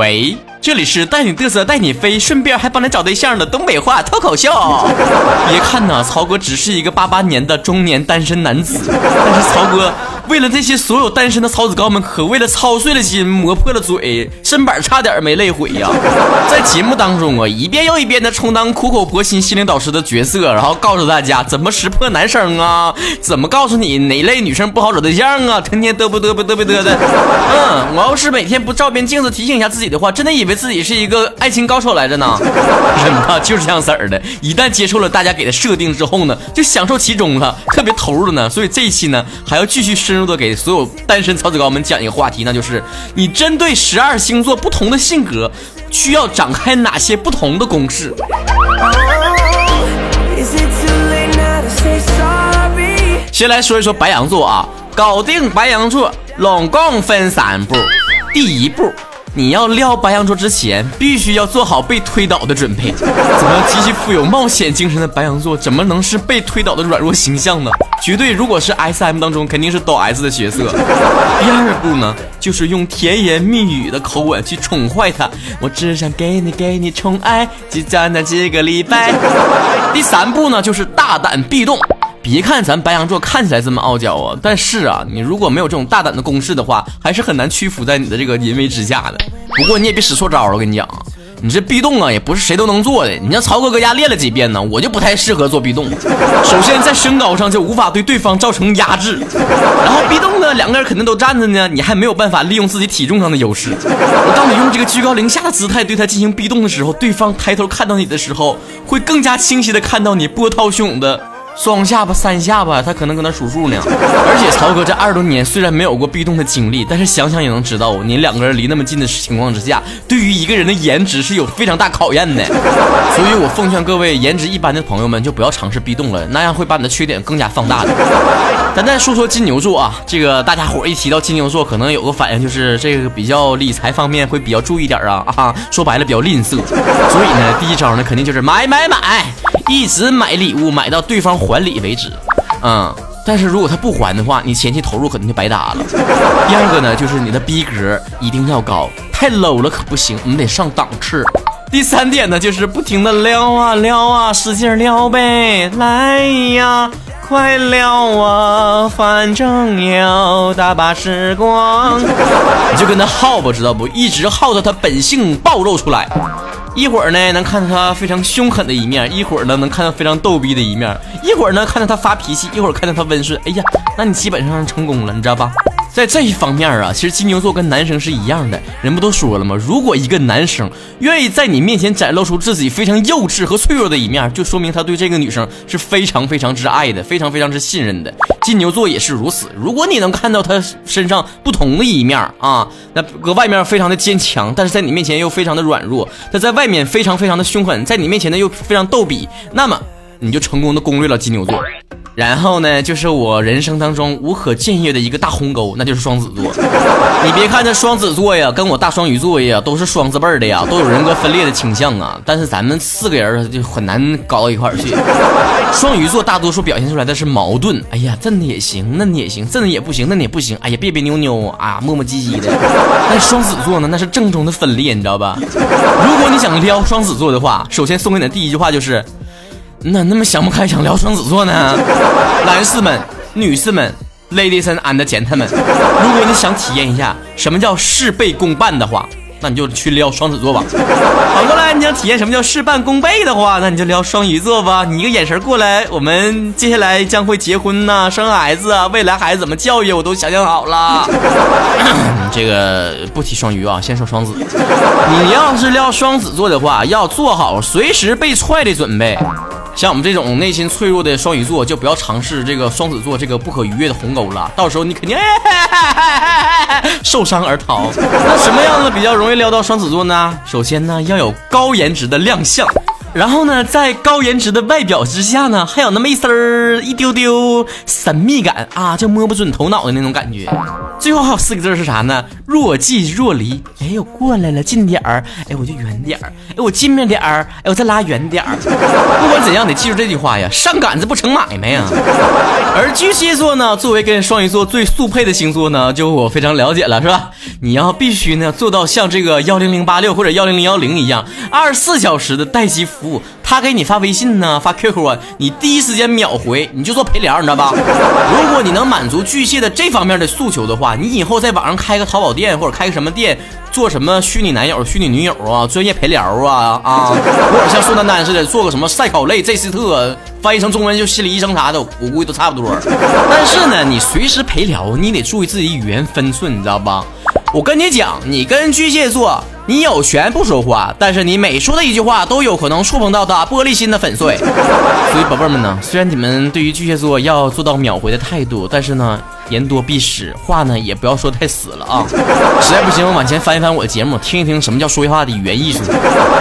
喂，这里是带你嘚瑟带你飞，顺便还帮你找对象的东北话脱口秀。别看呢，曹哥只是一个八八年的中年单身男子，但是曹哥。为了这些所有单身的曹子高们，可为了操碎了心，磨破了嘴，身板差点没累毁呀！在节目当中啊，一遍又一遍的充当苦口婆心心灵导师的角色，然后告诉大家怎么识破男生啊，怎么告诉你哪类女生不好找对象啊，天天嘚啵嘚啵嘚啵嘚的。嗯，我要是每天不照遍镜子提醒一下自己的话，真的以为自己是一个爱情高手来着呢。人吧就是这样式儿的，一旦接受了大家给的设定之后呢，就享受其中了，特别投入了呢。所以这一期呢，还要继续深入。多给所有单身曹子高们讲一个话题，那就是你针对十二星座不同的性格，需要展开哪些不同的公式？先来说一说白羊座啊，搞定白羊座，拢共分三步。第一步。你要撩白羊座之前，必须要做好被推倒的准备。怎么极其富有冒险精神的白羊座，怎么能是被推倒的软弱形象呢？绝对，如果是 S M 当中，肯定是抖 S 的角色。第二步呢，就是用甜言蜜语的口吻去宠坏他。我只想给你给你宠爱，就短短几个礼拜。第三步呢，就是大胆壁咚。别看咱白羊座看起来这么傲娇啊，但是啊，你如果没有这种大胆的攻势的话，还是很难屈服在你的这个淫威之下的。不过你也别使错招了，我跟你讲，你这壁咚啊，也不是谁都能做的。你像曹哥搁家练了几遍呢，我就不太适合做壁咚。首先在身高上就无法对对方造成压制，然后壁咚呢，两个人肯定都站着呢，你还没有办法利用自己体重上的优势。当你用这个居高临下的姿态对他进行壁咚的时候，对方抬头看到你的时候，会更加清晰的看到你波涛汹涌的。双下巴、三下巴，他可能搁那数数呢。而且曹哥这二十多年虽然没有过壁咚的经历，但是想想也能知道，你两个人离那么近的情况之下，对于一个人的颜值是有非常大考验的。所以我奉劝各位颜值一般的朋友们，就不要尝试壁咚了，那样会把你的缺点更加放大的。咱再说说金牛座啊，这个大家伙一提到金牛座，可能有个反应就是这个比较理财方面会比较注意点啊啊，说白了比较吝啬。所以呢，第一招呢肯定就是买买买。一直买礼物，买到对方还礼为止。嗯，但是如果他不还的话，你前期投入可能就白搭了。第二个呢，就是你的逼格一定要高，太 low 了可不行，你得上档次。第三点呢，就是不停的撩啊撩啊，使劲撩呗，来呀，快撩啊，反正有大把时光，你就跟他耗吧，知道不？一直耗到他本性暴露出来。一会儿呢，能看到他非常凶狠的一面；一会儿呢，能看到非常逗逼的一面；一会儿呢，看到他发脾气；一会儿看到他温顺。哎呀，那你基本上成功了，你知道吧？在这一方面啊，其实金牛座跟男生是一样的。人不都说了吗？如果一个男生愿意在你面前展露出自己非常幼稚和脆弱的一面，就说明他对这个女生是非常非常之爱的，非常非常之信任的。金牛座也是如此。如果你能看到他身上不同的一面啊，那搁外面非常的坚强，但是在你面前又非常的软弱；他在外面非常非常的凶狠，在你面前呢又非常逗比，那么你就成功的攻略了金牛座。然后呢，就是我人生当中无可僭越的一个大鸿沟，那就是双子座。你别看这双子座呀，跟我大双鱼座呀，都是双字辈的呀，都有人格分裂的倾向啊。但是咱们四个人就很难搞到一块儿去。双鱼座大多数表现出来的是矛盾，哎呀，这的也行，那也行，这的也不行，那也不行，哎呀，别别扭扭啊，磨磨唧唧的。但双子座呢，那是正宗的分裂，你知道吧？如果你想撩双子座的话，首先送给你的第一句话就是。那那么想不开想聊双子座呢？男士们、女士们，ladies and gentlemen，如果你想体验一下什么叫事倍功半的话，那你就去撩双子座吧。反过来，你想体验什么叫事半功倍的话，那你就撩双鱼座吧。你一个眼神过来，我们接下来将会结婚呐，生孩子啊，未来孩子怎么教育，我都想象好了。这个不提双鱼啊，先说双子。你要是撩双子座的话，要做好随时被踹的准备。像我们这种内心脆弱的双鱼座，就不要尝试这个双子座这个不可逾越的鸿沟了。到时候你肯定受伤而逃。那什么样子比较容易撩到双子座呢？首先呢，要有高颜值的亮相。然后呢，在高颜值的外表之下呢，还有那么一丝儿一丢丢神秘感啊，就摸不准头脑的那种感觉。最后还有四个字是啥呢？若即若离。哎，我过来了，近点儿。哎，我就远点儿。哎，我近面点儿。哎，我再拉远点儿。不管怎样，得记住这句话呀：上杆子不成买卖呀。而巨蟹座呢，作为跟双鱼座最速配的星座呢，就我非常了解了，是吧？你要必须呢做到像这个幺零零八六或者幺零零幺零一样，二十四小时的待机服务。他给你发微信呢，发 QQ 啊，你第一时间秒回，你就做陪聊，你知道吧？如果你能满足巨蟹的这方面的诉求的话，你以后在网上开个淘宝店或者开个什么店，做什么虚拟男友、虚拟女友啊，专业陪聊啊啊，或者像宋丹丹似的做个什么赛考类、这斯特，翻译成中文就心理医生啥的，我估计都差不多。但是呢，你随时陪聊，你得注意自己语言分寸，你知道吧？我跟你讲，你跟巨蟹座。你有权不说话，但是你每说的一句话都有可能触碰到他玻璃心的粉碎。所以宝贝们呢，虽然你们对于巨蟹座要做到秒回的态度，但是呢，言多必失，话呢也不要说太死了啊。实在不行，往前翻一翻我的节目，听一听什么叫说话的语言艺术。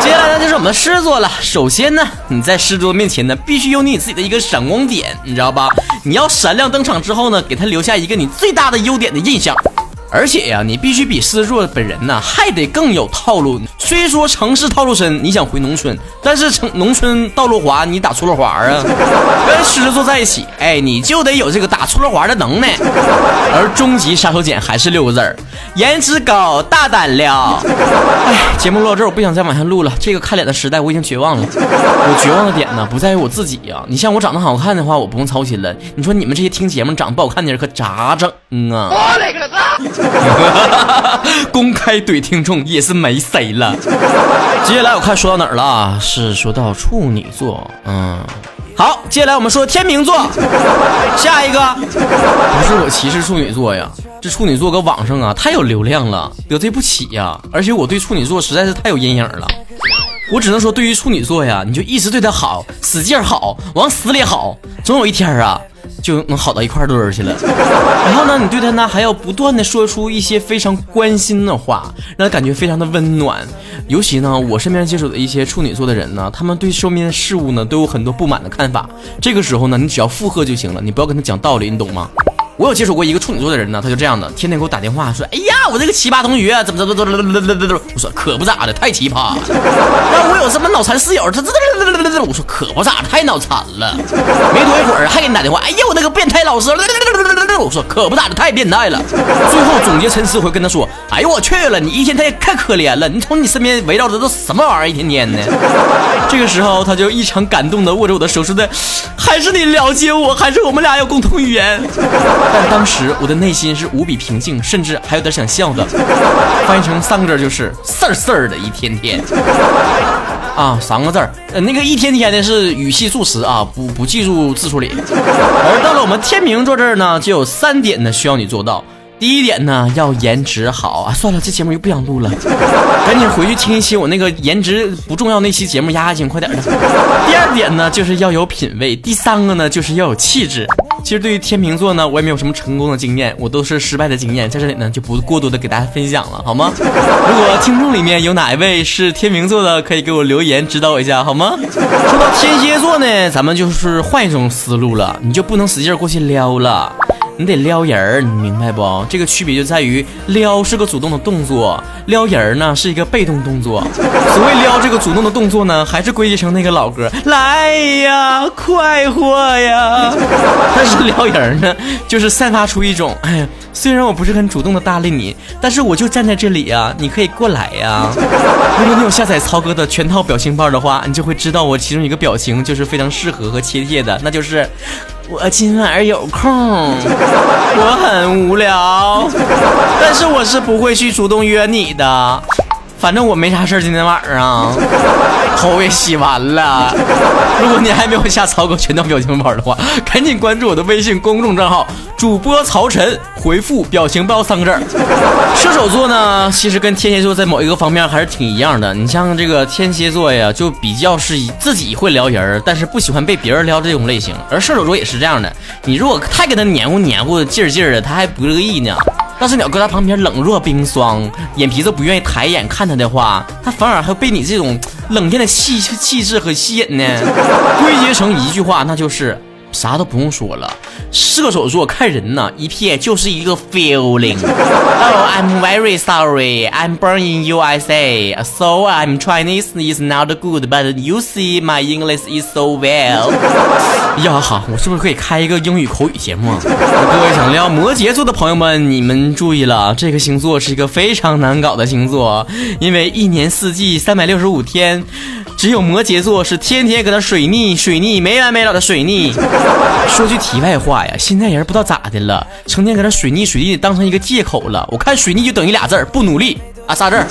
接下来呢，就是我们的狮子座了。首先呢，你在狮子座面前呢，必须有你自己的一个闪光点，你知道吧？你要闪亮登场之后呢，给他留下一个你最大的优点的印象。而且呀，你必须比狮子座本人呢还得更有套路。虽说城市套路深，你想回农村，但是城农村道路滑，你打出溜滑啊？跟狮子座在一起，哎，你就得有这个打出溜滑的能耐。而终极杀手锏还是六个字儿：颜值高，大胆撩。哎，节目录到这儿，我不想再往下录了。这个看脸的时代，我已经绝望了。我绝望的点呢，不在于我自己呀。你像我长得好看的话，我不用操心了。你说你们这些听节目长得不好看的人可咋整啊？我勒个擦！公开怼听众也是没谁了。接下来我看说到哪儿了？是说到处女座。嗯，好，接下来我们说天秤座。下一个不是我歧视处女座呀，这处女座搁网上啊太有流量了，得罪不起呀。而且我对处女座实在是太有阴影了。我只能说，对于处女座呀，你就一直对他好，使劲好，往死里好，总有一天啊。就能好到一块堆儿去了。然后呢，你对他呢还要不断的说出一些非常关心的话，让他感觉非常的温暖。尤其呢，我身边接触的一些处女座的人呢，他们对身边的事物呢都有很多不满的看法。这个时候呢，你只要附和就行了，你不要跟他讲道理，你懂吗？我有接触过一个处女座的人呢，他就这样的，天天给我打电话说：“哎呀，我这个奇葩同学怎么怎么怎么怎么怎么怎么。”我说：“可不咋的，太奇葩了。”然后我有什么脑残室友，他这这这这这我说：“可不咋的，太脑残了。”没多一会儿还给你打电话：“哎呀，我那个变态老师。”我说：“可不咋的，太变态了。”最后总结陈词，会跟他说：“哎呦我去了，你一天太太可怜了，你从你身边围绕着都什么玩意儿，一天天的。”这个时候他就异常感动的握着我的手说的：“还是你了解我，还是我们俩有共同语言。”但当时我的内心是无比平静，甚至还有点想笑的。翻译成三个字就是“事儿事儿的一天天”。啊，三个字儿，呃，那个一天天的是语气助词啊，不不记住字数里。而到了我们天秤座这儿呢，就有三点呢需要你做到。第一点呢，要颜值好啊！算了，这节目又不想录了，赶紧回去听一期我那个颜值不重要那期节目，压压惊，快点的。第二点呢，就是要有品味。第三个呢，就是要有气质。其实对于天秤座呢，我也没有什么成功的经验，我都是失败的经验，在这里呢就不过多的给大家分享了，好吗？如果听众里面有哪一位是天秤座的，可以给我留言指导我一下，好吗？说到天蝎座呢，咱们就是换一种思路了，你就不能使劲过去撩了。你得撩人儿，你明白不？这个区别就在于撩是个主动的动作，撩人儿呢是一个被动动作。所谓撩这个主动的动作呢，还是归结成那个老歌，来呀，快活呀。但是撩人儿呢，就是散发出一种，哎呀，虽然我不是很主动的搭理你，但是我就站在这里呀，你可以过来呀。如果你有下载曹哥的全套表情包的话，你就会知道我其中一个表情就是非常适合和贴切的，那就是。我今晚有空，我很无聊，但是我是不会去主动约你的。反正我没啥事儿，今天晚上 头也洗完了。如果你还没有下曹哥全套表情包的话，赶紧关注我的微信公众账号主播曹晨，回复表情包三个字儿。射手座呢，其实跟天蝎座在某一个方面还是挺一样的。你像这个天蝎座呀，就比较是自己会撩人，但是不喜欢被别人撩这种类型。而射手座也是这样的，你如果太跟他黏糊黏糊劲儿劲儿的，他还不乐意呢。但是你要搁他旁边冷若冰霜，眼皮子不愿意抬眼看他的话，他反而还被你这种冷艳的气气质和吸引呢。归结成一句话，那就是啥都不用说了，射手座看人呢，一瞥就是一个 feeling。Oh, I'm very sorry. I'm born in USA, so I'm Chinese is not good, but you see my English is so well. 呀哈，我是不是可以开一个英语口语节目啊？各位想聊摩羯座的朋友们，你们注意了，这个星座是一个非常难搞的星座，因为一年四季三百六十五天。只有摩羯座是天天搁那水逆水逆没完没了的水逆。说句题外话呀，现在人不知道咋的了，成天搁那水逆水逆当成一个借口了。我看水逆就等于俩字儿不努力啊，仨字儿。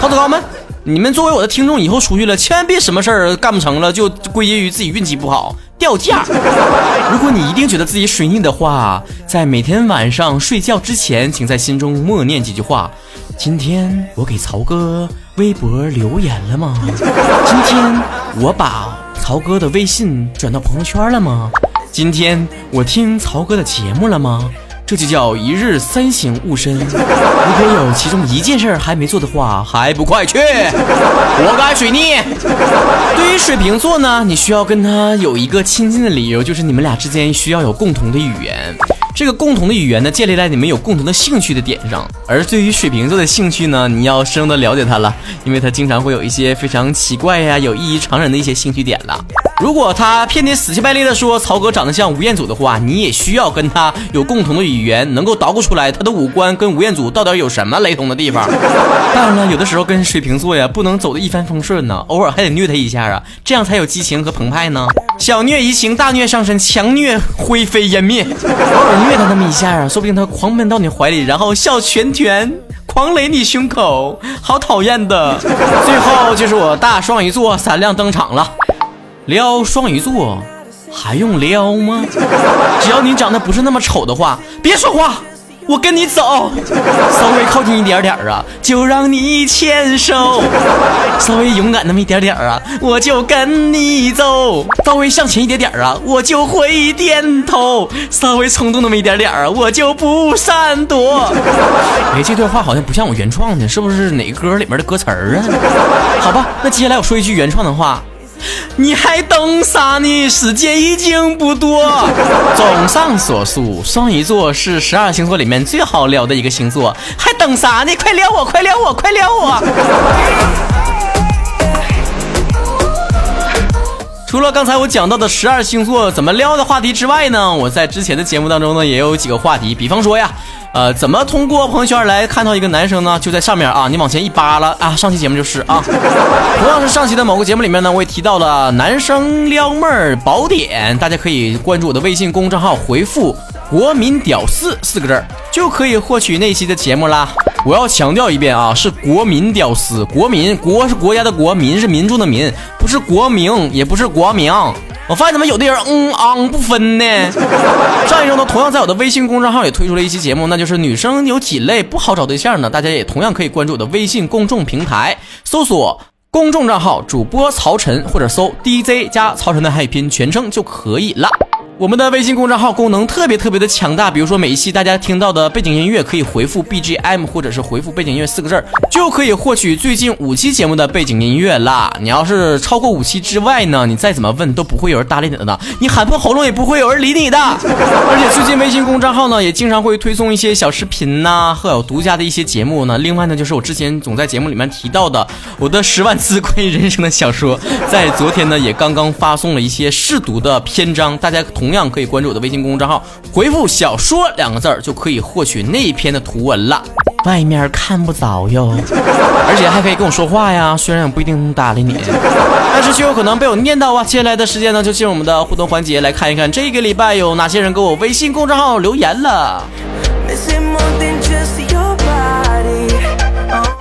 曹子高们，你们作为我的听众，以后出去了千万别什么事儿干不成了就归结于自己运气不好掉价。如果你一定觉得自己水逆的话，在每天晚上睡觉之前，请在心中默念几句话。今天我给曹哥微博留言了吗？今天我把曹哥的微信转到朋友圈了吗？今天我听曹哥的节目了吗？这就叫一日三省吾身。如果有其中一件事还没做的话，还不快去活该水逆！对于水瓶座呢，你需要跟他有一个亲近的理由，就是你们俩之间需要有共同的语言。这个共同的语言呢，建立在你们有共同的兴趣的点上。而对于水瓶座的兴趣呢，你要深入的了解他了，因为他经常会有一些非常奇怪呀、有异于常人的一些兴趣点了。如果他骗你死乞白赖的说曹哥长得像吴彦祖的话，你也需要跟他有共同的语言，能够捣鼓出来他的五官跟吴彦祖到底有什么雷同的地方。当然了，有的时候跟水瓶座呀，不能走的一帆风顺呢，偶尔还得虐他一下啊，这样才有激情和澎湃呢。小虐怡情，大虐伤身，强虐灰飞烟灭。偶 尔虐他那么一下啊，说不定他狂奔到你怀里，然后笑拳拳狂擂你胸口，好讨厌的。最后就是我大双鱼座闪亮登场了。撩双鱼座，还用撩吗？只要你长得不是那么丑的话，别说话，我跟你走。稍微靠近一点点啊，就让你牵手；稍微勇敢那么一点点啊，我就跟你走；稍微向前一点点啊，我就会点头；稍微冲动那么一点点啊，我就不闪躲。哎，这段话好像不像我原创的，是不是哪个歌里面的歌词儿啊？好吧，那接下来我说一句原创的话。你还等啥呢？时间已经不多。综上所述，双鱼座是十二星座里面最好撩的一个星座，还等啥呢？快撩我，快撩我，快撩我！除了刚才我讲到的十二星座怎么撩的话题之外呢，我在之前的节目当中呢也有几个话题，比方说呀。呃，怎么通过朋友圈来看到一个男生呢？就在上面啊，你往前一扒拉啊，上期节目就是啊。同样是上期的某个节目里面呢，我也提到了男生撩妹儿宝典，大家可以关注我的微信公众号，回复“国民屌丝”四个字儿，就可以获取那期的节目啦。我要强调一遍啊，是国民屌丝，国民国是国家的国，民是民众的民，不是国名，也不是国名。我发现怎么有的人嗯昂不分呢？上一周呢，同样在我的微信公众号也推出了一期节目，那就是女生有几类不好找对象呢？大家也同样可以关注我的微信公众平台，搜索公众账号主播曹晨，或者搜 DJ 加曹晨的汉语拼全称就可以了。我们的微信公众号功能特别特别的强大，比如说每一期大家听到的背景音乐可以回复 BGM 或者是回复背景音乐四个字儿，就可以获取最近五期节目的背景音乐啦。你要是超过五期之外呢，你再怎么问都不会有人搭理你的，你喊破喉咙也不会有人理你的。而且最近微信公众号呢也经常会推送一些小视频呐，和有独家的一些节目呢。另外呢，就是我之前总在节目里面提到的我的十万字关于人生的小说，在昨天呢也刚刚发送了一些试读的篇章，大家同。同样可以关注我的微信公众账号，回复“小说”两个字儿就可以获取那篇的图文了。外面看不着哟，而且还可以跟我说话呀，虽然我不一定能搭理你，但是却有可能被我念叨啊。接下来的时间呢，就进入我们的互动环节，来看一看这个礼拜有哪些人给我微信公众号留言了。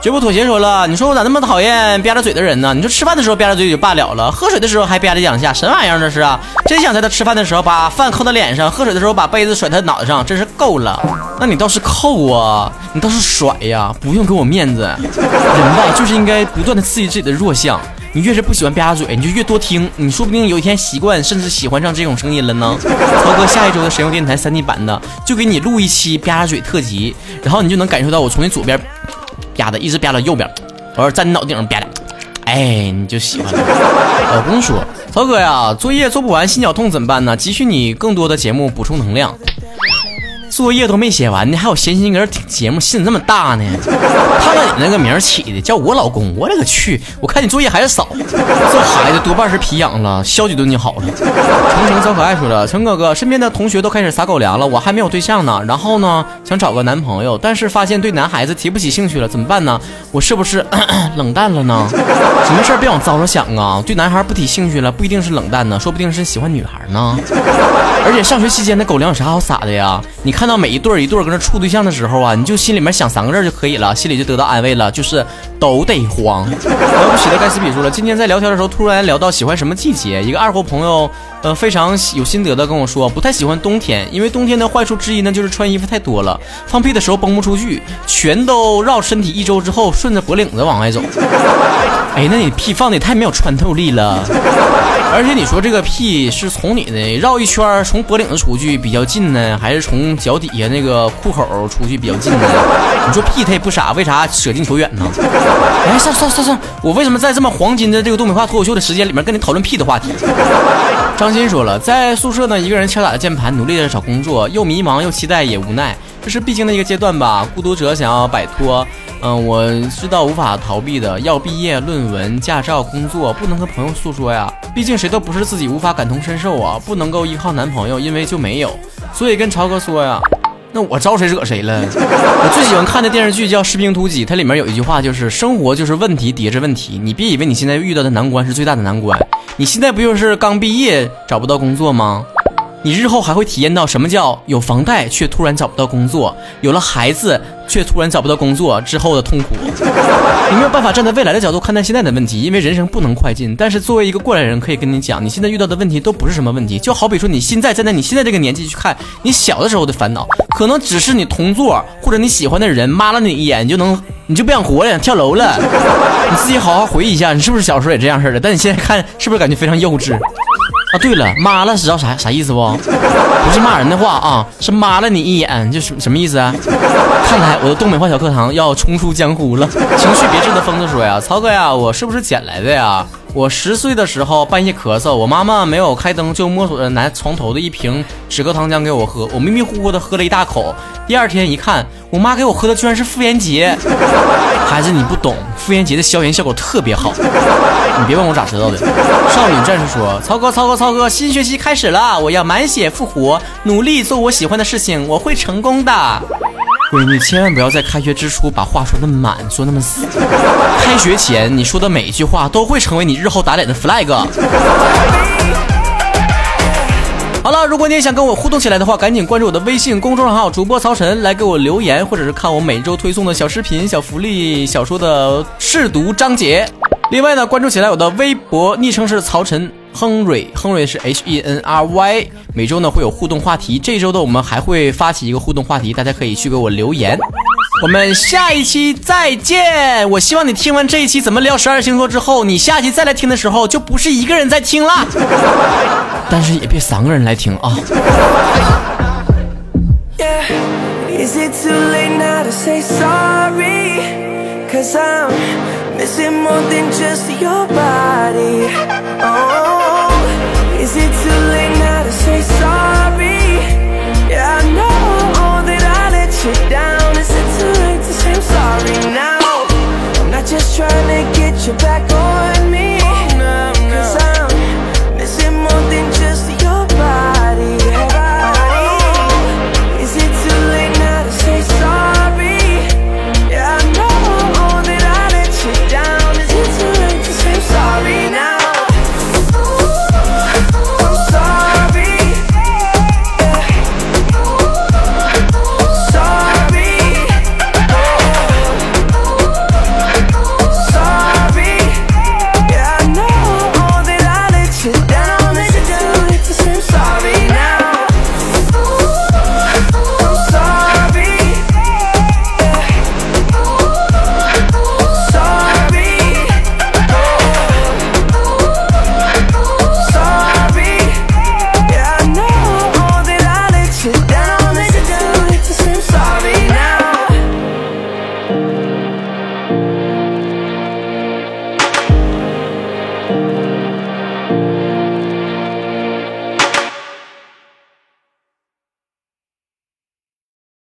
绝不妥协说了，你说我咋那么讨厌吧嗒嘴的人呢？你说吃饭的时候吧嗒嘴就罢了了，喝水的时候还吧嗒两下，什么玩意儿这是啊？真想在他吃饭的时候把饭扣他脸上，喝水的时候把杯子甩他脑袋上，真是够了。那你倒是扣啊，你倒是甩呀，不用给我面子。人吧，就是应该不断的刺激自己的弱项。你越是不喜欢吧嗒嘴，你就越多听，你说不定有一天习惯，甚至喜欢上这种声音了呢。涛哥下一周的神游电台三 D 版的，就给你录一期吧嗒嘴特辑，然后你就能感受到我从你左边。啪的，一直啪到右边，我说在你脑顶上啪的，哎，你就喜欢了。老公说：“曹哥呀，作业做不完，心绞痛怎么办呢？急需你更多的节目补充能量。”作业都没写完呢，还有闲心搁这听节目，心这么大呢？看看你那个名起的，叫我老公，我勒个去！我看你作业还是少，这孩子多半是皮痒了，消几顿就好了。成成小可爱说了，陈哥哥身边的同学都开始撒狗粮了，我还没有对象呢，然后呢想找个男朋友，但是发现对男孩子提不起兴趣了，怎么办呢？我是不是 冷淡了呢？什么事儿别往糟了想啊！对男孩不提兴趣了，不一定是冷淡呢，说不定是喜欢女孩呢。而且上学期间的狗粮有啥好撒的呀？你看看到每一对儿一对搁那处对象的时候啊，你就心里面想三个字就可以了，心里就得到安慰了，就是都得慌。了不起的盖茨比说了，今天在聊天的时候突然聊到喜欢什么季节，一个二货朋友呃非常有心得的跟我说，不太喜欢冬天，因为冬天的坏处之一呢就是穿衣服太多了，放屁的时候崩不出去，全都绕身体一周之后顺着脖领子往外走。哎，那你屁放的也太没有穿透力了，而且你说这个屁是从你的绕一圈从脖领子出去比较近呢，还是从脚脚底下那个裤口出去比较近呢？你说屁他也不傻，为啥舍近求远呢？哎，算算算算，我为什么在这么黄金的这个东北话脱口秀的时间里面跟你讨论屁的话题？张鑫说了，在宿舍呢，一个人敲打着键盘，努力的找工作，又迷茫又期待也无奈，这是必经的一个阶段吧。孤独者想要摆脱。嗯，我知道无法逃避的，要毕业、论文、驾照、工作，不能和朋友诉说呀。毕竟谁都不是自己无法感同身受啊，不能够依靠男朋友，因为就没有。所以跟超哥说呀，那我招谁惹谁了？我最喜欢看的电视剧叫《士兵突击》，它里面有一句话就是：生活就是问题叠着问题。你别以为你现在遇到的难关是最大的难关，你现在不就是刚毕业找不到工作吗？你日后还会体验到什么叫有房贷却突然找不到工作，有了孩子却突然找不到工作之后的痛苦。你没有办法站在未来的角度看待现在的问题，因为人生不能快进。但是作为一个过来人，可以跟你讲，你现在遇到的问题都不是什么问题。就好比说，你现在站在你现在这个年纪去看你小的时候的烦恼，可能只是你同座或者你喜欢的人骂了你一眼，你就能你就不想活了，想跳楼了。你自己好好回忆一下，你是不是小时候也这样式的？但你现在看，是不是感觉非常幼稚？啊，对了，妈了，知道啥啥意思不？不是骂人的话啊，是骂了你一眼，就是什么意思啊？看来我的东北话小课堂要重出江湖了。情绪别致的疯子说呀，曹哥呀，我是不是捡来的呀？我十岁的时候半夜咳嗽，我妈妈没有开灯，就摸索着拿床头的一瓶止咳糖浆给我喝，我迷迷糊糊的喝了一大口。第二天一看，我妈给我喝的居然是妇炎洁。孩子你不懂，妇炎洁的消炎效果特别好。你别问我咋知道的。少女战士说：曹哥，曹哥，曹哥，新学期开始了，我要满血复活，努力做我喜欢的事情，我会成功的。闺女，千万不要在开学之初把话说那么满，说那么死。开学前你说的每一句话都会成为你日后打脸的 flag。好了，如果你也想跟我互动起来的话，赶紧关注我的微信公众号主播曹晨，来给我留言，或者是看我每周推送的小视频、小福利、小说的试读章节。另外呢，关注起来我的微博，昵称是曹晨。亨瑞，亨瑞是 H E N R Y，每周呢会有互动话题，这周的我们还会发起一个互动话题，大家可以去给我留言。我们下一期再见。我希望你听完这一期怎么聊十二星座之后，你下期再来听的时候就不是一个人在听了，但是也别三个人来听啊。Missing more